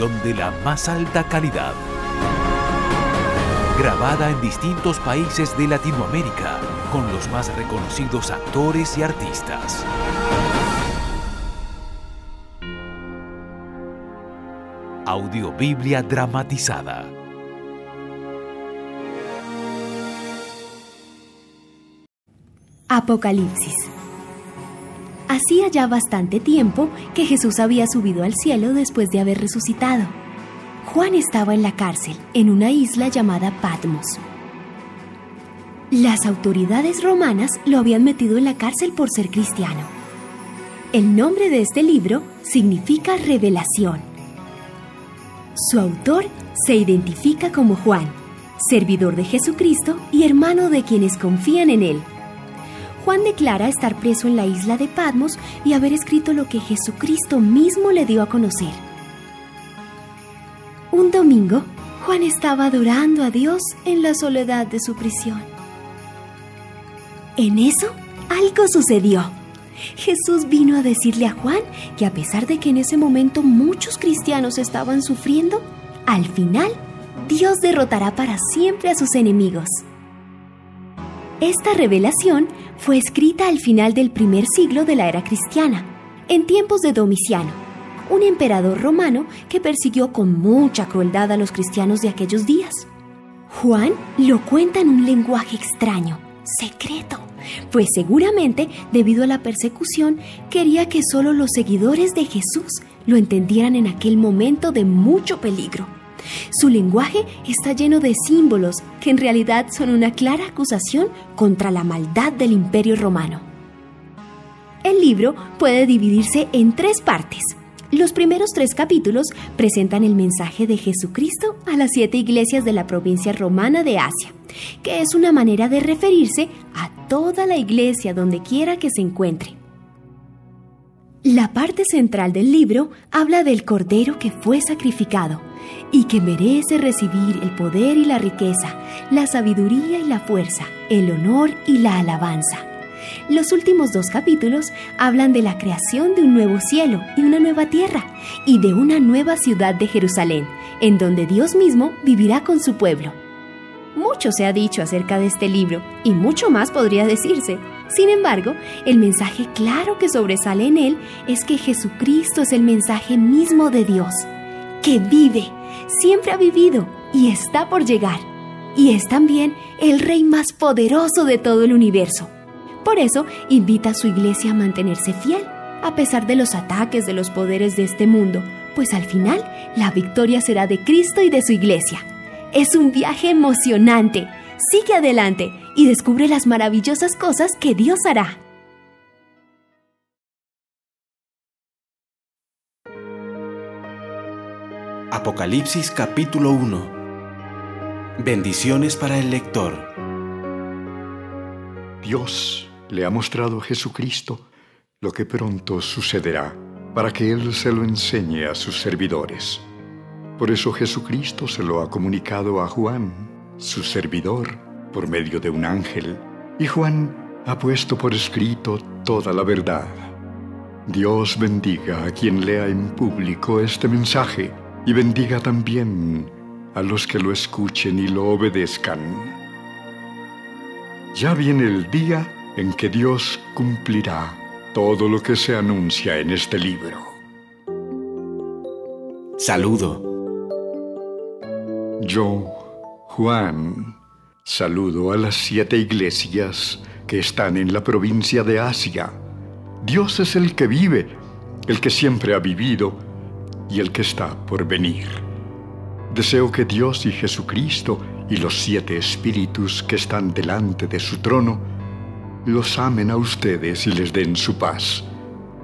De la más alta calidad. Grabada en distintos países de Latinoamérica con los más reconocidos actores y artistas. Audiobiblia dramatizada. Apocalipsis Hacía ya bastante tiempo que Jesús había subido al cielo después de haber resucitado. Juan estaba en la cárcel, en una isla llamada Patmos. Las autoridades romanas lo habían metido en la cárcel por ser cristiano. El nombre de este libro significa revelación. Su autor se identifica como Juan, servidor de Jesucristo y hermano de quienes confían en él. Juan declara estar preso en la isla de Patmos y haber escrito lo que Jesucristo mismo le dio a conocer. Un domingo, Juan estaba adorando a Dios en la soledad de su prisión. En eso, algo sucedió. Jesús vino a decirle a Juan que a pesar de que en ese momento muchos cristianos estaban sufriendo, al final Dios derrotará para siempre a sus enemigos. Esta revelación fue escrita al final del primer siglo de la era cristiana, en tiempos de Domiciano, un emperador romano que persiguió con mucha crueldad a los cristianos de aquellos días. Juan lo cuenta en un lenguaje extraño, secreto, pues seguramente, debido a la persecución, quería que solo los seguidores de Jesús lo entendieran en aquel momento de mucho peligro. Su lenguaje está lleno de símbolos que en realidad son una clara acusación contra la maldad del imperio romano. El libro puede dividirse en tres partes. Los primeros tres capítulos presentan el mensaje de Jesucristo a las siete iglesias de la provincia romana de Asia, que es una manera de referirse a toda la iglesia donde quiera que se encuentre. La parte central del libro habla del Cordero que fue sacrificado y que merece recibir el poder y la riqueza, la sabiduría y la fuerza, el honor y la alabanza. Los últimos dos capítulos hablan de la creación de un nuevo cielo y una nueva tierra y de una nueva ciudad de Jerusalén, en donde Dios mismo vivirá con su pueblo. Mucho se ha dicho acerca de este libro y mucho más podría decirse. Sin embargo, el mensaje claro que sobresale en él es que Jesucristo es el mensaje mismo de Dios, que vive, siempre ha vivido y está por llegar. Y es también el Rey más poderoso de todo el universo. Por eso invita a su iglesia a mantenerse fiel, a pesar de los ataques de los poderes de este mundo, pues al final la victoria será de Cristo y de su iglesia. Es un viaje emocionante. Sigue adelante y descubre las maravillosas cosas que Dios hará. Apocalipsis capítulo 1 Bendiciones para el lector Dios le ha mostrado a Jesucristo lo que pronto sucederá para que Él se lo enseñe a sus servidores. Por eso Jesucristo se lo ha comunicado a Juan, su servidor, por medio de un ángel, y Juan ha puesto por escrito toda la verdad. Dios bendiga a quien lea en público este mensaje y bendiga también a los que lo escuchen y lo obedezcan. Ya viene el día en que Dios cumplirá todo lo que se anuncia en este libro. Saludo. Yo, Juan, saludo a las siete iglesias que están en la provincia de Asia. Dios es el que vive, el que siempre ha vivido y el que está por venir. Deseo que Dios y Jesucristo y los siete espíritus que están delante de su trono los amen a ustedes y les den su paz.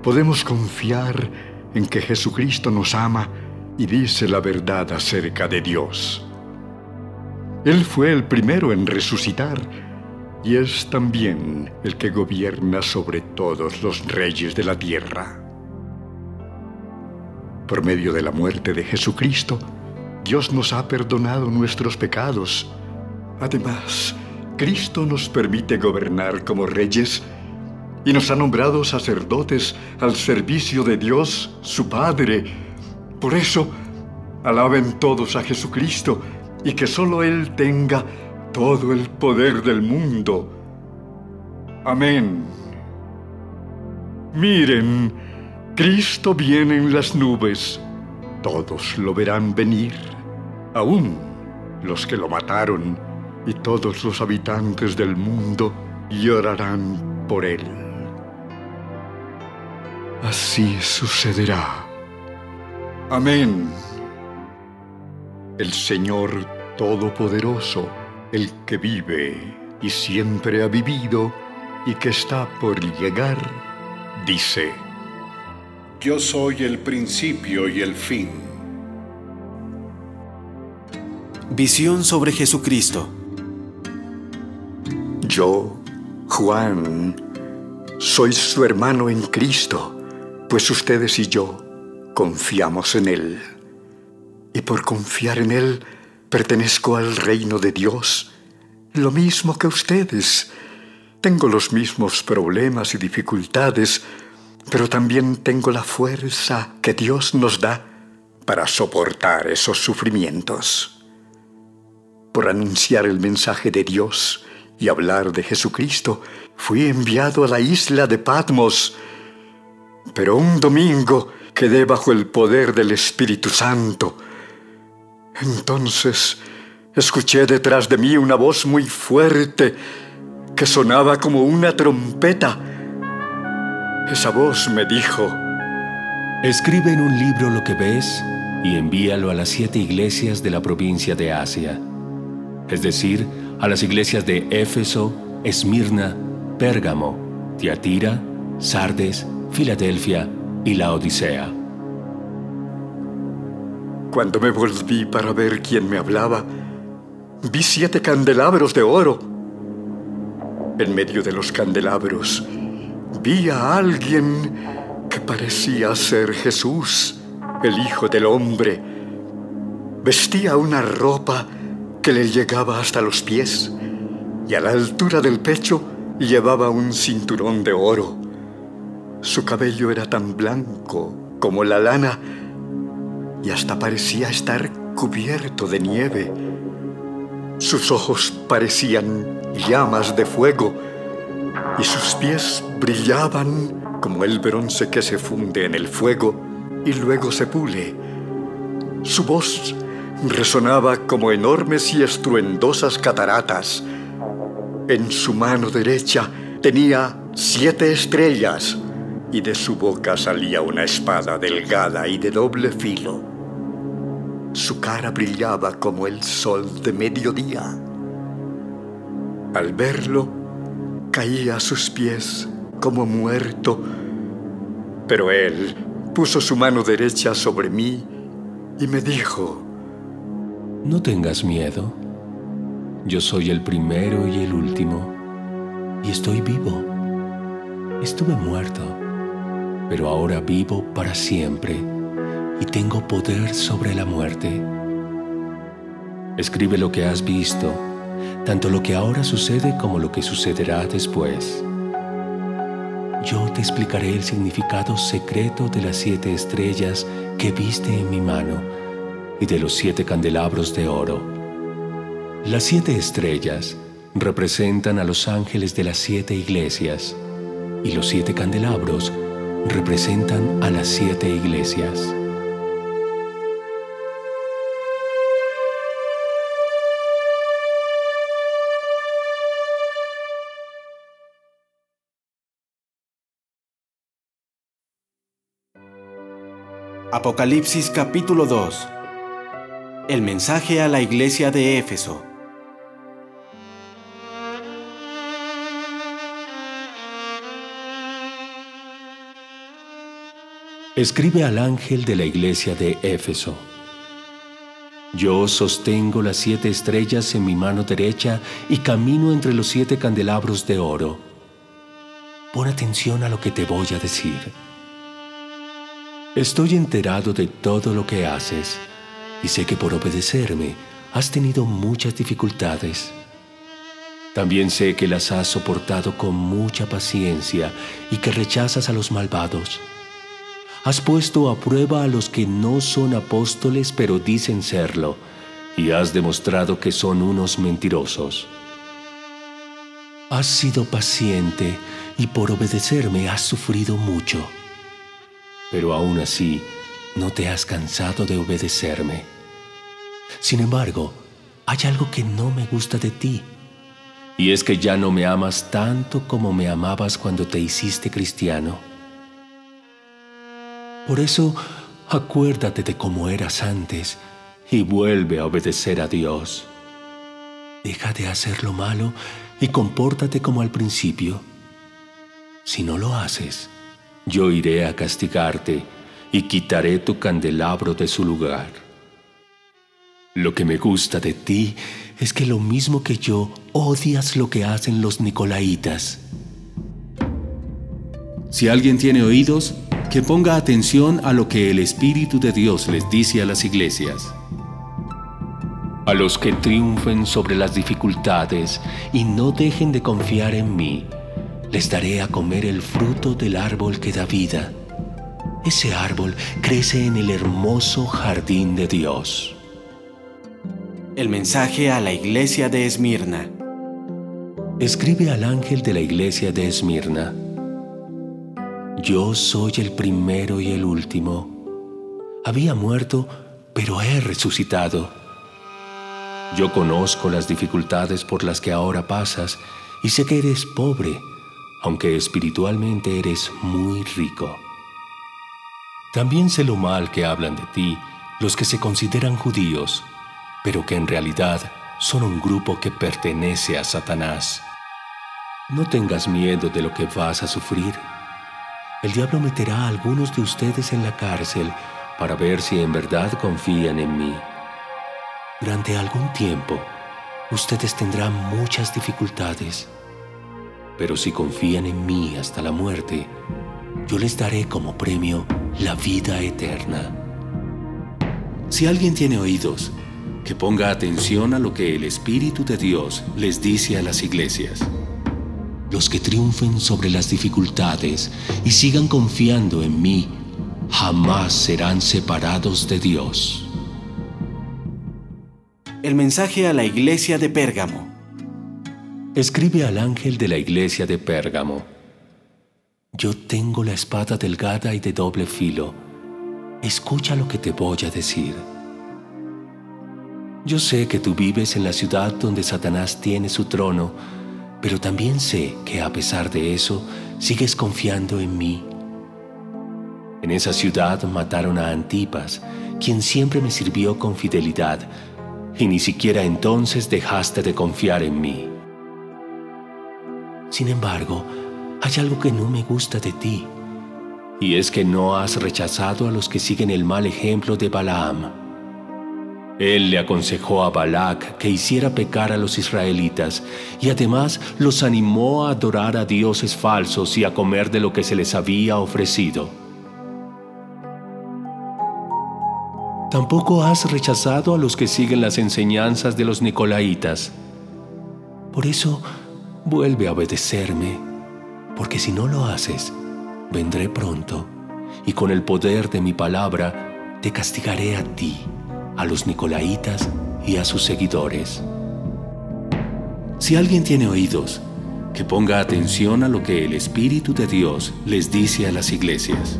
Podemos confiar en que Jesucristo nos ama y dice la verdad acerca de Dios. Él fue el primero en resucitar y es también el que gobierna sobre todos los reyes de la tierra. Por medio de la muerte de Jesucristo, Dios nos ha perdonado nuestros pecados. Además, Cristo nos permite gobernar como reyes y nos ha nombrado sacerdotes al servicio de Dios, su Padre. Por eso, alaben todos a Jesucristo y que solo Él tenga todo el poder del mundo. Amén. Miren, Cristo viene en las nubes. Todos lo verán venir, aún los que lo mataron, y todos los habitantes del mundo llorarán por él. Así sucederá. Amén. El Señor Todopoderoso, el que vive y siempre ha vivido y que está por llegar, dice, Yo soy el principio y el fin. Visión sobre Jesucristo. Yo, Juan, soy su hermano en Cristo, pues ustedes y yo confiamos en Él. Y por confiar en Él, pertenezco al reino de Dios, lo mismo que ustedes. Tengo los mismos problemas y dificultades, pero también tengo la fuerza que Dios nos da para soportar esos sufrimientos. Por anunciar el mensaje de Dios y hablar de Jesucristo, fui enviado a la isla de Patmos, pero un domingo quedé bajo el poder del Espíritu Santo. Entonces escuché detrás de mí una voz muy fuerte que sonaba como una trompeta. Esa voz me dijo, Escribe en un libro lo que ves y envíalo a las siete iglesias de la provincia de Asia, es decir, a las iglesias de Éfeso, Esmirna, Pérgamo, Tiatira, Sardes, Filadelfia y la Odisea. Cuando me volví para ver quién me hablaba, vi siete candelabros de oro. En medio de los candelabros vi a alguien que parecía ser Jesús, el Hijo del Hombre. Vestía una ropa que le llegaba hasta los pies y a la altura del pecho llevaba un cinturón de oro. Su cabello era tan blanco como la lana y hasta parecía estar cubierto de nieve. Sus ojos parecían llamas de fuego y sus pies brillaban como el bronce que se funde en el fuego y luego se pule. Su voz resonaba como enormes y estruendosas cataratas. En su mano derecha tenía siete estrellas y de su boca salía una espada delgada y de doble filo. Su cara brillaba como el sol de mediodía. Al verlo, caía a sus pies como muerto, pero él puso su mano derecha sobre mí y me dijo, No tengas miedo, yo soy el primero y el último, y estoy vivo. Estuve muerto, pero ahora vivo para siempre y tengo poder sobre la muerte. Escribe lo que has visto, tanto lo que ahora sucede como lo que sucederá después. Yo te explicaré el significado secreto de las siete estrellas que viste en mi mano y de los siete candelabros de oro. Las siete estrellas representan a los ángeles de las siete iglesias y los siete candelabros representan a las siete iglesias. Apocalipsis capítulo 2 El mensaje a la iglesia de Éfeso Escribe al ángel de la iglesia de Éfeso. Yo sostengo las siete estrellas en mi mano derecha y camino entre los siete candelabros de oro. Pon atención a lo que te voy a decir. Estoy enterado de todo lo que haces y sé que por obedecerme has tenido muchas dificultades. También sé que las has soportado con mucha paciencia y que rechazas a los malvados. Has puesto a prueba a los que no son apóstoles pero dicen serlo, y has demostrado que son unos mentirosos. Has sido paciente y por obedecerme has sufrido mucho pero aún así no te has cansado de obedecerme. Sin embargo, hay algo que no me gusta de ti, y es que ya no me amas tanto como me amabas cuando te hiciste cristiano. Por eso, acuérdate de cómo eras antes y vuelve a obedecer a Dios. Deja de hacer lo malo y compórtate como al principio. Si no lo haces, yo iré a castigarte y quitaré tu candelabro de su lugar. Lo que me gusta de ti es que lo mismo que yo odias lo que hacen los nicolaitas. Si alguien tiene oídos, que ponga atención a lo que el Espíritu de Dios les dice a las iglesias. A los que triunfen sobre las dificultades y no dejen de confiar en mí, les daré a comer el fruto del árbol que da vida. Ese árbol crece en el hermoso jardín de Dios. El mensaje a la iglesia de Esmirna. Escribe al ángel de la iglesia de Esmirna. Yo soy el primero y el último. Había muerto, pero he resucitado. Yo conozco las dificultades por las que ahora pasas y sé que eres pobre aunque espiritualmente eres muy rico. También sé lo mal que hablan de ti los que se consideran judíos, pero que en realidad son un grupo que pertenece a Satanás. No tengas miedo de lo que vas a sufrir. El diablo meterá a algunos de ustedes en la cárcel para ver si en verdad confían en mí. Durante algún tiempo, ustedes tendrán muchas dificultades pero si confían en mí hasta la muerte, yo les daré como premio la vida eterna. Si alguien tiene oídos, que ponga atención a lo que el Espíritu de Dios les dice a las iglesias. Los que triunfen sobre las dificultades y sigan confiando en mí, jamás serán separados de Dios. El mensaje a la iglesia de Pérgamo. Escribe al ángel de la iglesia de Pérgamo. Yo tengo la espada delgada y de doble filo. Escucha lo que te voy a decir. Yo sé que tú vives en la ciudad donde Satanás tiene su trono, pero también sé que a pesar de eso sigues confiando en mí. En esa ciudad mataron a Antipas, quien siempre me sirvió con fidelidad, y ni siquiera entonces dejaste de confiar en mí. Sin embargo, hay algo que no me gusta de ti, y es que no has rechazado a los que siguen el mal ejemplo de Balaam. Él le aconsejó a Balac que hiciera pecar a los israelitas y además los animó a adorar a dioses falsos y a comer de lo que se les había ofrecido. Tampoco has rechazado a los que siguen las enseñanzas de los nicolaitas. Por eso vuelve a obedecerme, porque si no lo haces, vendré pronto y con el poder de mi palabra te castigaré a ti, a los nicolaitas y a sus seguidores. Si alguien tiene oídos, que ponga atención a lo que el Espíritu de Dios les dice a las iglesias.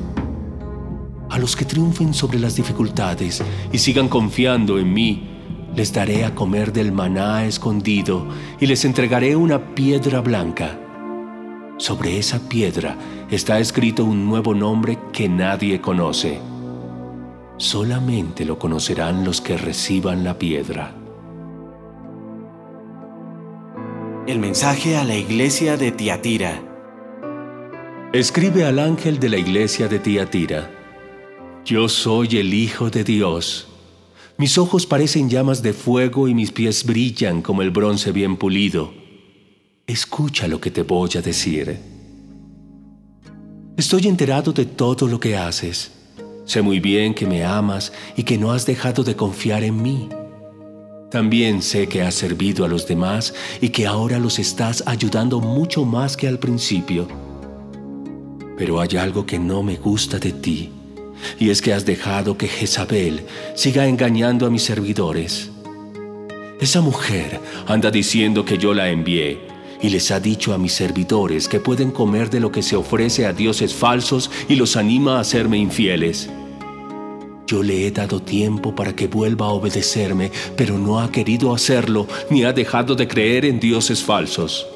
A los que triunfen sobre las dificultades y sigan confiando en mí, les daré a comer del maná escondido y les entregaré una piedra blanca. Sobre esa piedra está escrito un nuevo nombre que nadie conoce. Solamente lo conocerán los que reciban la piedra. El mensaje a la iglesia de Tiatira. Escribe al ángel de la iglesia de Tiatira. Yo soy el Hijo de Dios. Mis ojos parecen llamas de fuego y mis pies brillan como el bronce bien pulido. Escucha lo que te voy a decir. Estoy enterado de todo lo que haces. Sé muy bien que me amas y que no has dejado de confiar en mí. También sé que has servido a los demás y que ahora los estás ayudando mucho más que al principio. Pero hay algo que no me gusta de ti, y es que has dejado que Jezabel siga engañando a mis servidores. Esa mujer anda diciendo que yo la envié y les ha dicho a mis servidores que pueden comer de lo que se ofrece a dioses falsos y los anima a serme infieles. Yo le he dado tiempo para que vuelva a obedecerme, pero no ha querido hacerlo ni ha dejado de creer en dioses falsos.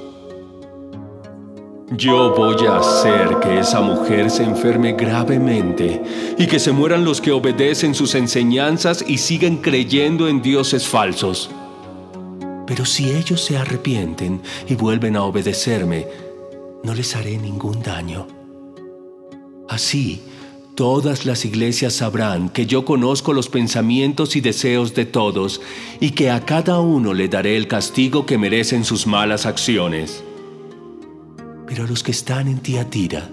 Yo voy a hacer que esa mujer se enferme gravemente y que se mueran los que obedecen sus enseñanzas y siguen creyendo en dioses falsos. Pero si ellos se arrepienten y vuelven a obedecerme, no les haré ningún daño. Así, Todas las iglesias sabrán que yo conozco los pensamientos y deseos de todos y que a cada uno le daré el castigo que merecen sus malas acciones. Pero a los que están en Tiatira,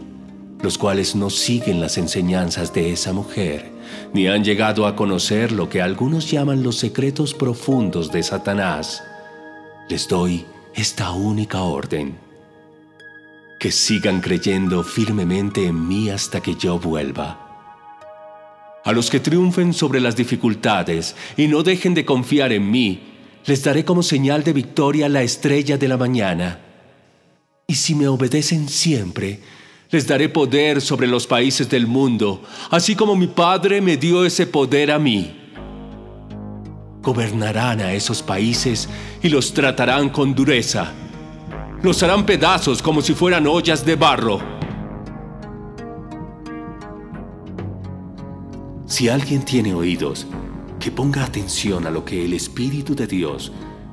los cuales no siguen las enseñanzas de esa mujer, ni han llegado a conocer lo que algunos llaman los secretos profundos de Satanás, les doy esta única orden que sigan creyendo firmemente en mí hasta que yo vuelva. A los que triunfen sobre las dificultades y no dejen de confiar en mí, les daré como señal de victoria la estrella de la mañana. Y si me obedecen siempre, les daré poder sobre los países del mundo, así como mi Padre me dio ese poder a mí. Gobernarán a esos países y los tratarán con dureza los harán pedazos como si fueran ollas de barro. Si alguien tiene oídos, que ponga atención a lo que el Espíritu de Dios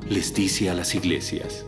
les dice a las iglesias.